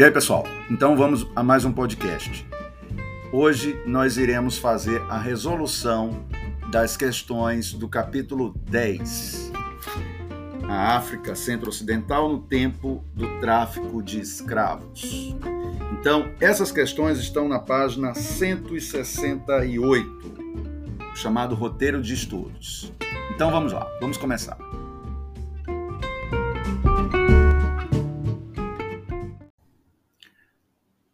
E aí, pessoal? Então vamos a mais um podcast. Hoje nós iremos fazer a resolução das questões do capítulo 10. A África Centro-Ocidental no tempo do tráfico de escravos. Então, essas questões estão na página 168, chamado roteiro de estudos. Então vamos lá, vamos começar.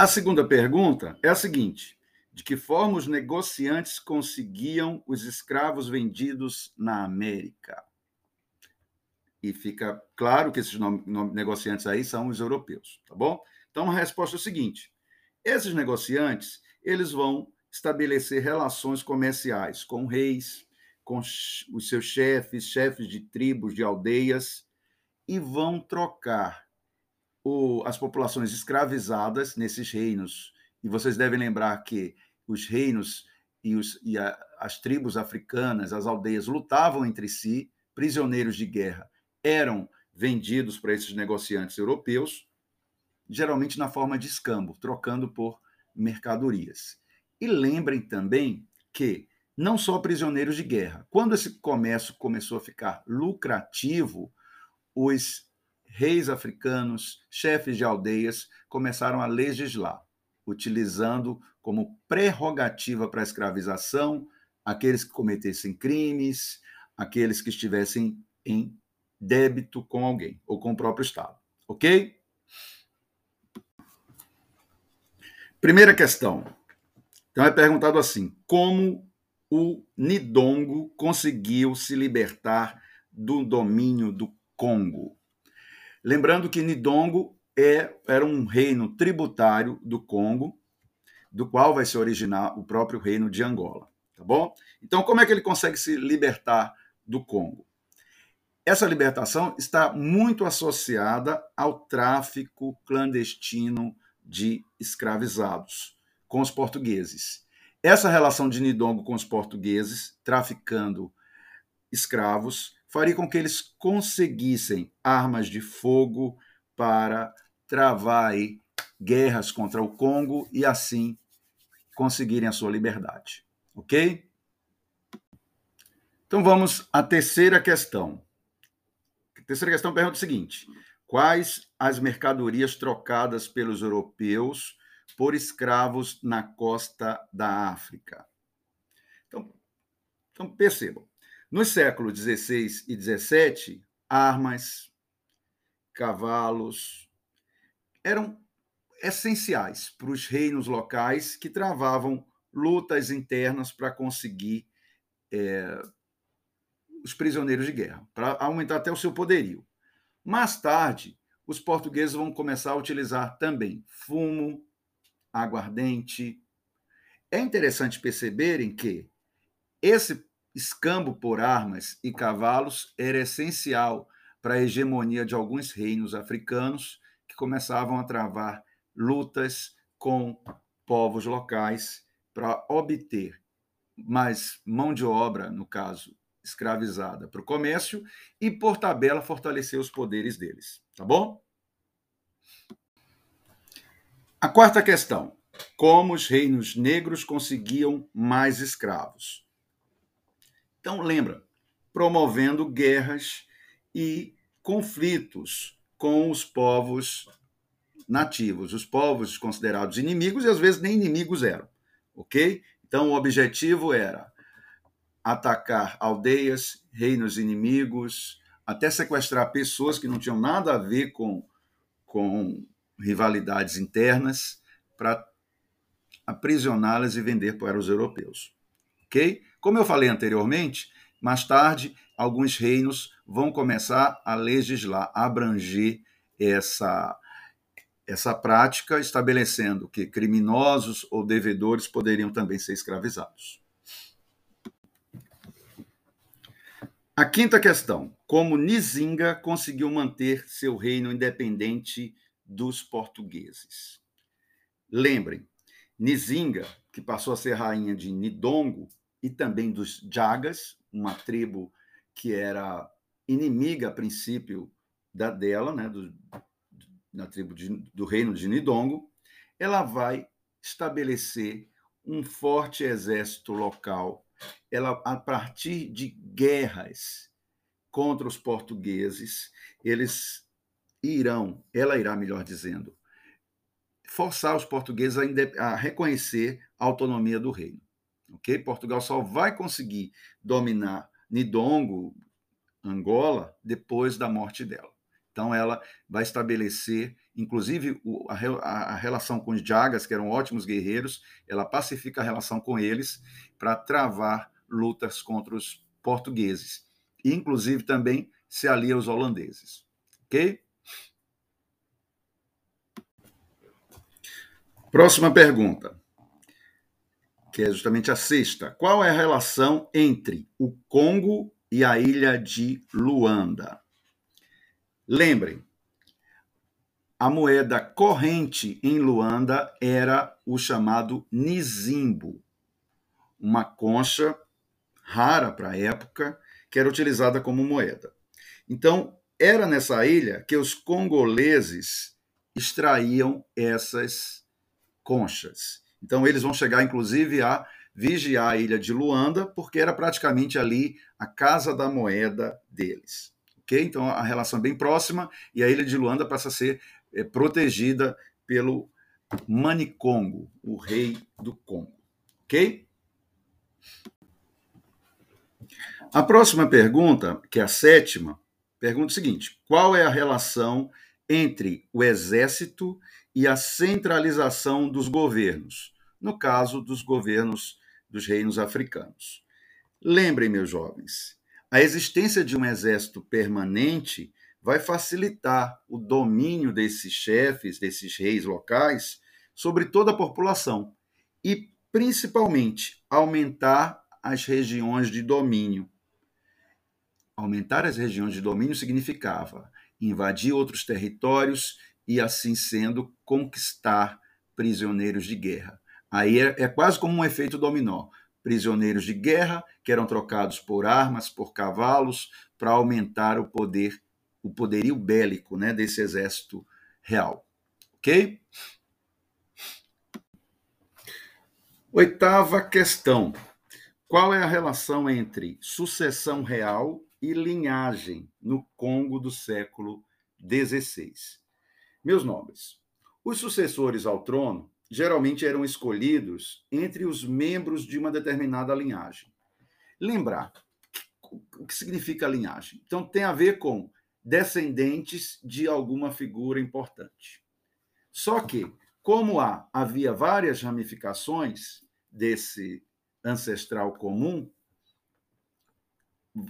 A segunda pergunta é a seguinte: de que forma os negociantes conseguiam os escravos vendidos na América? E fica claro que esses negociantes aí são os europeus, tá bom? Então a resposta é a seguinte: esses negociantes, eles vão estabelecer relações comerciais com reis, com os seus chefes, chefes de tribos, de aldeias, e vão trocar o, as populações escravizadas nesses reinos. E vocês devem lembrar que os reinos e, os, e a, as tribos africanas, as aldeias, lutavam entre si, prisioneiros de guerra eram vendidos para esses negociantes europeus, geralmente na forma de escambo, trocando por mercadorias. E lembrem também que não só prisioneiros de guerra. Quando esse comércio começou a ficar lucrativo, os reis africanos, chefes de aldeias, começaram a legislar, utilizando como prerrogativa para a escravização aqueles que cometessem crimes, aqueles que estivessem em débito com alguém ou com o próprio Estado. Ok? Primeira questão. Então é perguntado assim: como o Nidongo conseguiu se libertar do domínio do Congo? Lembrando que Nidongo é, era um reino tributário do Congo, do qual vai se originar o próprio reino de Angola, tá bom? Então, como é que ele consegue se libertar do Congo? Essa libertação está muito associada ao tráfico clandestino de escravizados com os portugueses. Essa relação de Nidongo com os portugueses, traficando escravos, faria com que eles conseguissem armas de fogo para travar aí guerras contra o Congo e assim conseguirem a sua liberdade. Ok? Então vamos à terceira questão. A terceira questão pergunta o seguinte: quais as mercadorias trocadas pelos europeus por escravos na costa da África? Então, então percebam, nos séculos XVI e XVII, armas, cavalos eram essenciais para os reinos locais que travavam lutas internas para conseguir é, os prisioneiros de guerra, para aumentar até o seu poderio. Mais tarde, os portugueses vão começar a utilizar também fumo, aguardente. É interessante perceberem que esse escambo por armas e cavalos era essencial para a hegemonia de alguns reinos africanos que começavam a travar lutas com povos locais para obter mais mão de obra, no caso, escravizada para o comércio e, por tabela, fortalecer os poderes deles. Tá bom? A quarta questão: como os reinos negros conseguiam mais escravos? Então, lembra, promovendo guerras e conflitos com os povos nativos, os povos considerados inimigos e às vezes nem inimigos eram, ok? Então, o objetivo era atacar aldeias, reinos inimigos, até sequestrar pessoas que não tinham nada a ver com, com rivalidades internas para aprisioná-las e vender para os europeus. Ok? Como eu falei anteriormente, mais tarde, alguns reinos vão começar a legislar, a abranger essa, essa prática, estabelecendo que criminosos ou devedores poderiam também ser escravizados. A quinta questão: como Nizinga conseguiu manter seu reino independente dos portugueses? Lembrem, Nizinga, que passou a ser rainha de Nidongo, e também dos Jagas, uma tribo que era inimiga a princípio da dela, né, do, na tribo de, do reino de Nidongo, ela vai estabelecer um forte exército local. Ela, a partir de guerras contra os portugueses, eles irão, ela irá, melhor dizendo, forçar os portugueses a, a reconhecer a autonomia do reino. Ok? Portugal só vai conseguir dominar Nidongo, Angola, depois da morte dela. Então, ela vai estabelecer, inclusive, a, relação com os Jagas, que eram ótimos guerreiros, ela pacifica a relação com eles para travar lutas contra os portugueses. E, inclusive, também se alia aos holandeses. Ok? Próxima pergunta, que é justamente a sexta. Qual é a relação entre o Congo e a ilha de Luanda? Lembrem, a moeda corrente em Luanda era o chamado nizimbo, uma concha rara para a época que era utilizada como moeda. Então, era nessa ilha que os congoleses extraíam essas conchas. Então, eles vão chegar, inclusive, a vigiar a ilha de Luanda, porque era praticamente ali a casa da moeda deles. Ok? Então, a relação é bem próxima e a ilha de Luanda passa a ser é, protegida pelo Manicongo, o rei do Congo. Ok? A próxima pergunta, que é a sétima, pergunta o seguinte: qual é a relação entre o exército e a centralização dos governos, no caso dos governos dos reinos africanos. Lembrem, meus jovens, a existência de um exército permanente vai facilitar o domínio desses chefes, desses reis locais, sobre toda a população e, principalmente, aumentar as regiões de domínio. Aumentar as regiões de domínio significava invadir outros territórios e, assim sendo, conquistar prisioneiros de guerra. Aí é, é quase como um efeito dominó. Prisioneiros de guerra que eram trocados por armas, por cavalos, para aumentar o poder, o poderio bélico né, desse exército real. Ok? Oitava questão. Qual é a relação entre sucessão real e linhagem no Congo do século XVI? Meus nobres, os sucessores ao trono geralmente eram escolhidos entre os membros de uma determinada linhagem. Lembrar o que significa linhagem. Então, tem a ver com descendentes de alguma figura importante. Só que, como há, havia várias ramificações desse ancestral comum,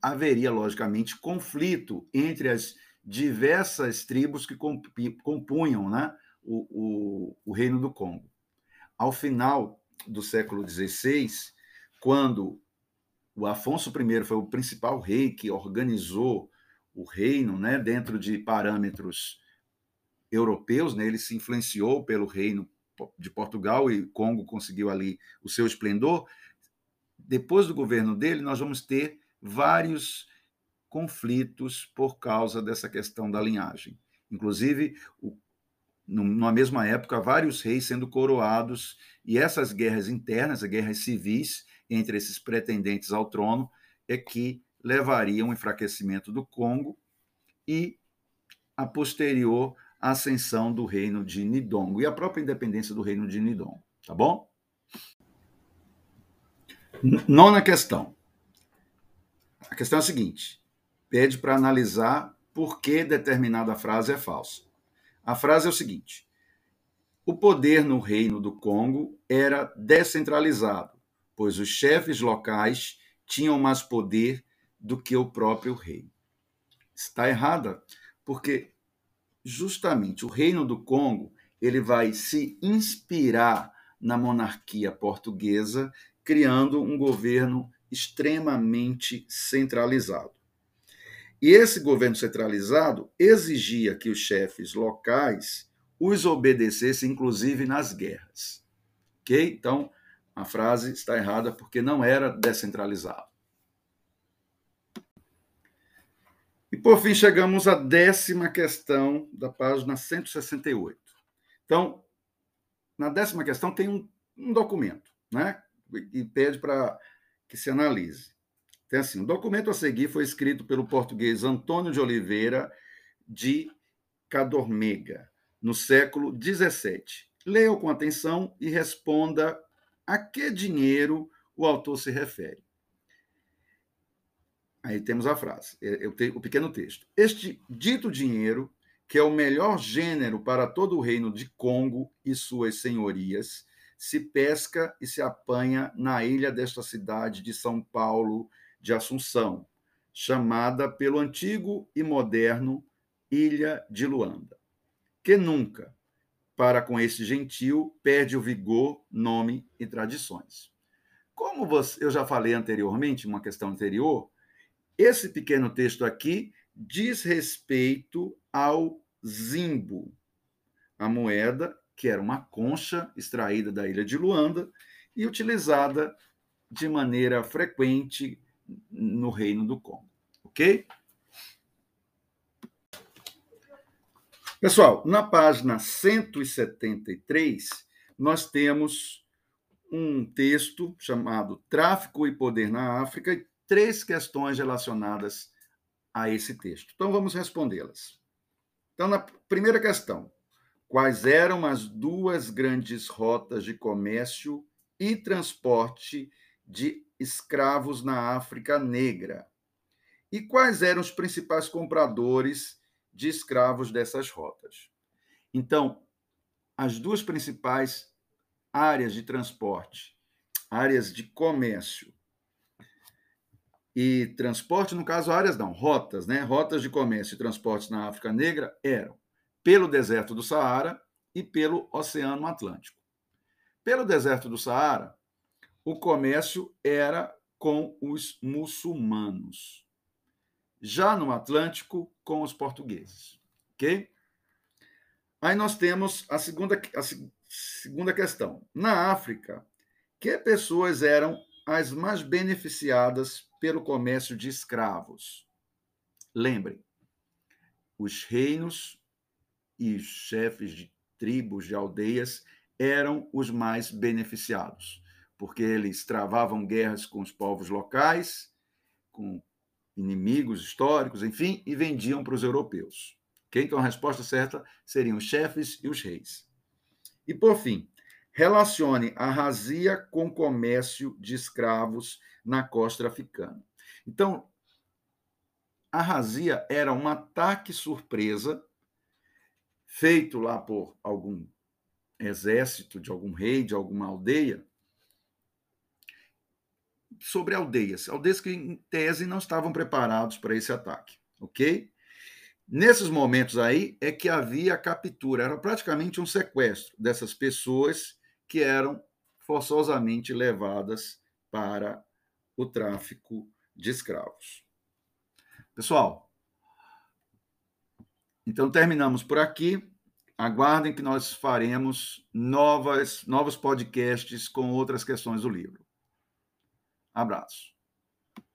haveria, logicamente, conflito entre as diversas tribos que compunham né, o, o, o Reino do Congo. Ao final do século XVI, quando o Afonso I foi o principal rei que organizou o reino né, dentro de parâmetros europeus, né, ele se influenciou pelo reino de Portugal e Congo conseguiu ali o seu esplendor. Depois do governo dele, nós vamos ter vários conflitos por causa dessa questão da linhagem. Inclusive, o, numa mesma época, vários reis sendo coroados, e essas guerras internas, as guerras civis entre esses pretendentes ao trono, é que levariam ao enfraquecimento do Congo e a posterior ascensão do reino de Nidongo e a própria independência do reino de Nidongo, tá bom? Nona questão. A questão é a seguinte: pede para analisar por que determinada frase é falsa. A frase é o seguinte: o poder no reino do Congo era descentralizado, pois os chefes locais tinham mais poder do que o próprio rei. Está errada, porque justamente o reino do Congo ele vai se inspirar na monarquia portuguesa, criando um governo extremamente centralizado. E esse governo centralizado exigia que os chefes locais os obedecessem, inclusive nas guerras. Ok? Então, a frase está errada porque não era descentralizado. E por fim chegamos à décima questão da página 168. Então, na décima questão tem um, um documento, né? E pede para que se analise. Tem assim: o documento a seguir foi escrito pelo português Antônio de Oliveira de Cadormega, no século XVII. Leia com atenção e responda a que dinheiro o autor se refere. Aí temos a frase, é, o pequeno texto. Este dito dinheiro, que é o melhor gênero para todo o reino de Congo e suas senhorias, se pesca e se apanha na ilha desta cidade de São Paulo de Assunção, chamada pelo antigo e moderno Ilha de Luanda, que nunca, para com esse gentil, perde o vigor, nome e tradições. Como você, eu já falei anteriormente, uma questão anterior, esse pequeno texto aqui diz respeito ao zimbo, a moeda que era uma concha extraída da ilha de Luanda e utilizada de maneira frequente no reino do Congo, ok? Pessoal, na página 173, nós temos um texto chamado Tráfico e Poder na África e três questões relacionadas a esse texto. Então, vamos respondê-las. Então, na primeira questão, quais eram as duas grandes rotas de comércio e transporte de escravos na África Negra? E quais eram os principais compradores de escravos dessas rotas? Então, as duas principais áreas de transporte, áreas de comércio e transporte, no caso, áreas não, rotas, né? Rotas de comércio e transportes na África Negra eram pelo deserto do Saara e pelo Oceano Atlântico. Pelo deserto do Saara, o comércio era com os muçulmanos. Já no Atlântico, com os portugueses. Ok? Aí nós temos a segunda, a segunda questão. Na África, que pessoas eram as mais beneficiadas pelo comércio de escravos? Lembrem, os reinos e chefes de tribos, de aldeias, eram os mais beneficiados, porque eles travavam guerras com os povos locais, com inimigos históricos, enfim, e vendiam para os europeus. Okay? Então a resposta certa seriam os chefes e os reis. E por fim, relacione a razia com comércio de escravos na costa africana. Então, a razia era um ataque surpresa feito lá por algum exército, de algum rei, de alguma aldeia, sobre aldeias, aldeias que, em tese, não estavam preparados para esse ataque, ok? Nesses momentos aí é que havia a captura, era praticamente um sequestro dessas pessoas que eram forçosamente levadas para o tráfico de escravos. Pessoal, então terminamos por aqui. Aguardem que nós faremos novas, novos podcasts com outras questões do livro. Abraço.